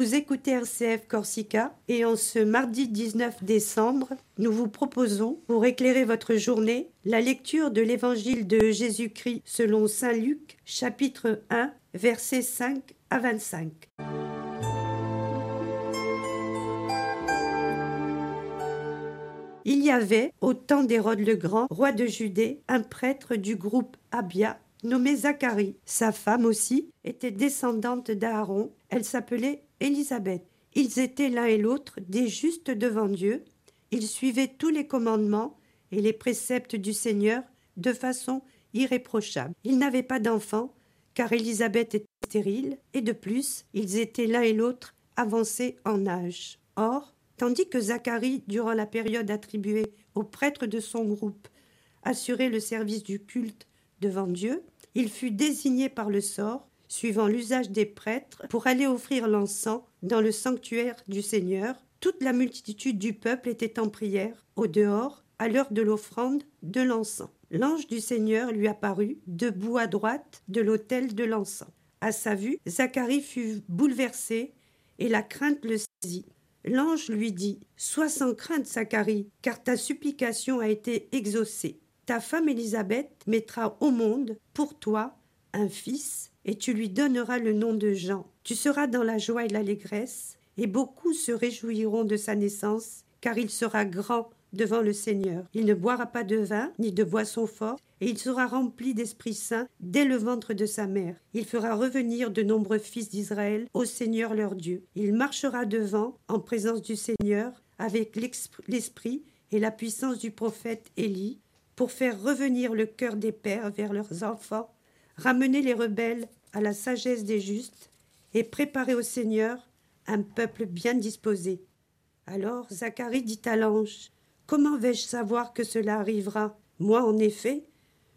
Vous écoutez RCF Corsica et en ce mardi 19 décembre, nous vous proposons, pour éclairer votre journée, la lecture de l'évangile de Jésus-Christ selon Saint Luc, chapitre 1, versets 5 à 25. Il y avait, au temps d'Hérode le Grand, roi de Judée, un prêtre du groupe Abia, nommé Zacharie. Sa femme aussi était descendante d'Aaron. Elle s'appelait Élisabeth. Ils étaient l'un et l'autre des justes devant Dieu. Ils suivaient tous les commandements et les préceptes du Seigneur de façon irréprochable. Ils n'avaient pas d'enfants, car Élisabeth était stérile, et de plus, ils étaient l'un et l'autre avancés en âge. Or, tandis que Zacharie, durant la période attribuée aux prêtres de son groupe, assurait le service du culte devant Dieu, il fut désigné par le sort, suivant l'usage des prêtres, pour aller offrir l'encens dans le sanctuaire du Seigneur. Toute la multitude du peuple était en prière, au dehors, à l'heure de l'offrande de l'encens. L'ange du Seigneur lui apparut, debout à droite de l'autel de l'encens. À sa vue, Zacharie fut bouleversé, et la crainte le saisit. L'ange lui dit Sois sans crainte, Zacharie, car ta supplication a été exaucée. Ta femme Élisabeth mettra au monde, pour toi, un fils, et tu lui donneras le nom de Jean. Tu seras dans la joie et l'allégresse, et beaucoup se réjouiront de sa naissance, car il sera grand devant le Seigneur. Il ne boira pas de vin, ni de boisson forte, et il sera rempli d'Esprit Saint dès le ventre de sa mère. Il fera revenir de nombreux fils d'Israël au Seigneur leur Dieu. Il marchera devant, en présence du Seigneur, avec l'esprit et la puissance du prophète Élie, pour faire revenir le cœur des pères vers leurs enfants, ramener les rebelles à la sagesse des justes, et préparer au Seigneur un peuple bien disposé. Alors Zacharie dit à l'ange Comment vais-je savoir que cela arrivera? Moi, en effet,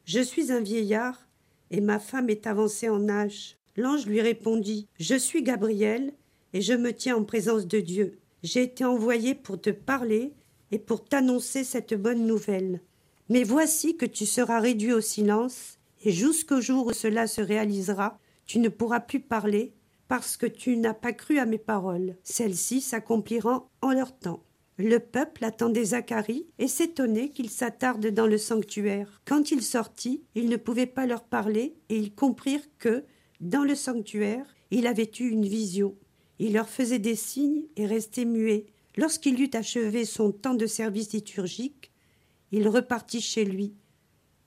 je suis un vieillard, et ma femme est avancée en âge. L'ange lui répondit Je suis Gabriel, et je me tiens en présence de Dieu. J'ai été envoyé pour te parler et pour t'annoncer cette bonne nouvelle. Mais voici que tu seras réduit au silence, jusqu'au jour où cela se réalisera, tu ne pourras plus parler, parce que tu n'as pas cru à mes paroles. Celles-ci s'accompliront en leur temps. Le peuple attendait Zacharie et s'étonnait qu'il s'attarde dans le sanctuaire. Quand il sortit, il ne pouvait pas leur parler et ils comprirent que, dans le sanctuaire, il avait eu une vision. Il leur faisait des signes et restait muet. Lorsqu'il eut achevé son temps de service liturgique, il repartit chez lui.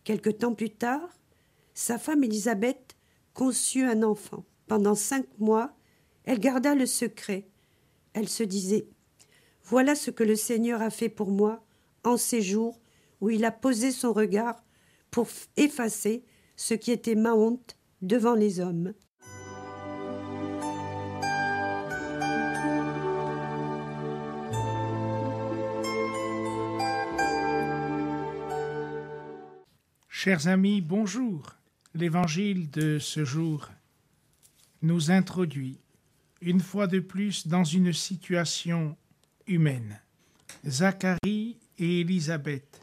Quelque temps plus tard, sa femme Élisabeth conçut un enfant. Pendant cinq mois, elle garda le secret. Elle se disait Voilà ce que le Seigneur a fait pour moi en ces jours où il a posé son regard pour effacer ce qui était ma honte devant les hommes. Chers amis, bonjour. L'évangile de ce jour nous introduit une fois de plus dans une situation humaine. Zacharie et Élisabeth,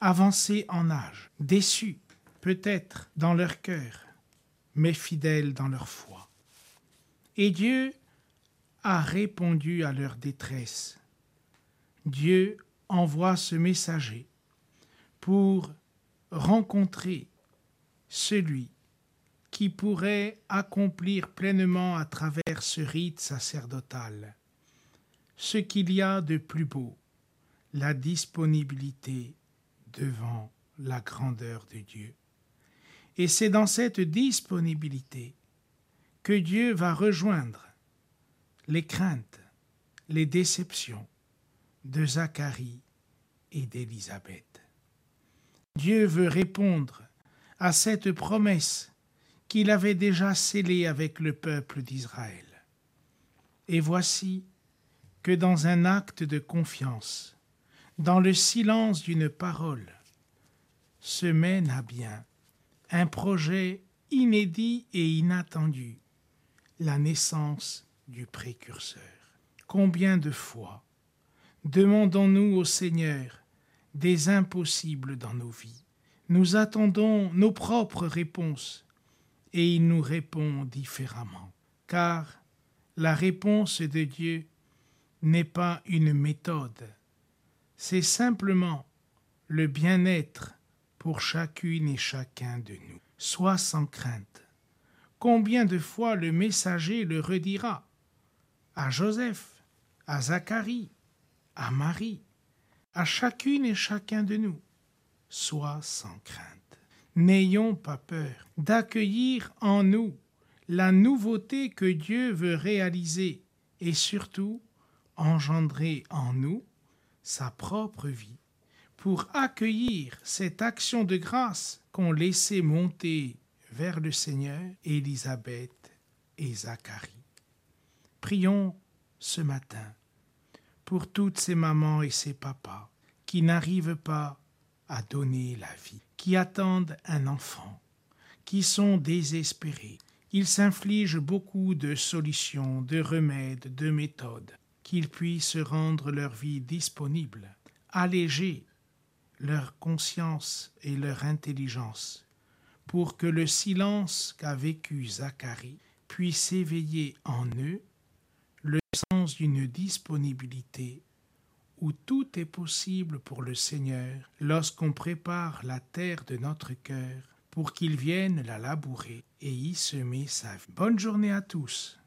avancés en âge, déçus peut-être dans leur cœur, mais fidèles dans leur foi. Et Dieu a répondu à leur détresse. Dieu envoie ce messager pour rencontrer celui qui pourrait accomplir pleinement à travers ce rite sacerdotal ce qu'il y a de plus beau, la disponibilité devant la grandeur de Dieu. Et c'est dans cette disponibilité que Dieu va rejoindre les craintes, les déceptions de Zacharie et d'Élisabeth. Dieu veut répondre à cette promesse qu'il avait déjà scellée avec le peuple d'Israël. Et voici que dans un acte de confiance, dans le silence d'une parole, se mène à bien un projet inédit et inattendu, la naissance du précurseur. Combien de fois demandons-nous au Seigneur des impossibles dans nos vies? Nous attendons nos propres réponses et il nous répond différemment, car La réponse de Dieu n'est pas une méthode, c'est simplement le bien-être pour chacune et chacun de nous. Sois sans crainte. Combien de fois le messager le redira à Joseph, à Zacharie, à Marie, à chacune et chacun de nous? Sois sans crainte. N'ayons pas peur d'accueillir en nous la nouveauté que Dieu veut réaliser et surtout engendrer en nous sa propre vie pour accueillir cette action de grâce qu'ont laissé monter vers le Seigneur Élisabeth et Zacharie. Prions ce matin pour toutes ces mamans et ces papas qui n'arrivent pas à donner la vie, qui attendent un enfant, qui sont désespérés. Ils s'infligent beaucoup de solutions, de remèdes, de méthodes, qu'ils puissent rendre leur vie disponible, alléger leur conscience et leur intelligence, pour que le silence qu'a vécu Zacharie puisse éveiller en eux le sens d'une disponibilité où tout est possible pour le Seigneur lorsqu'on prépare la terre de notre cœur pour qu'il vienne la labourer et y semer sa vie. Bonne journée à tous.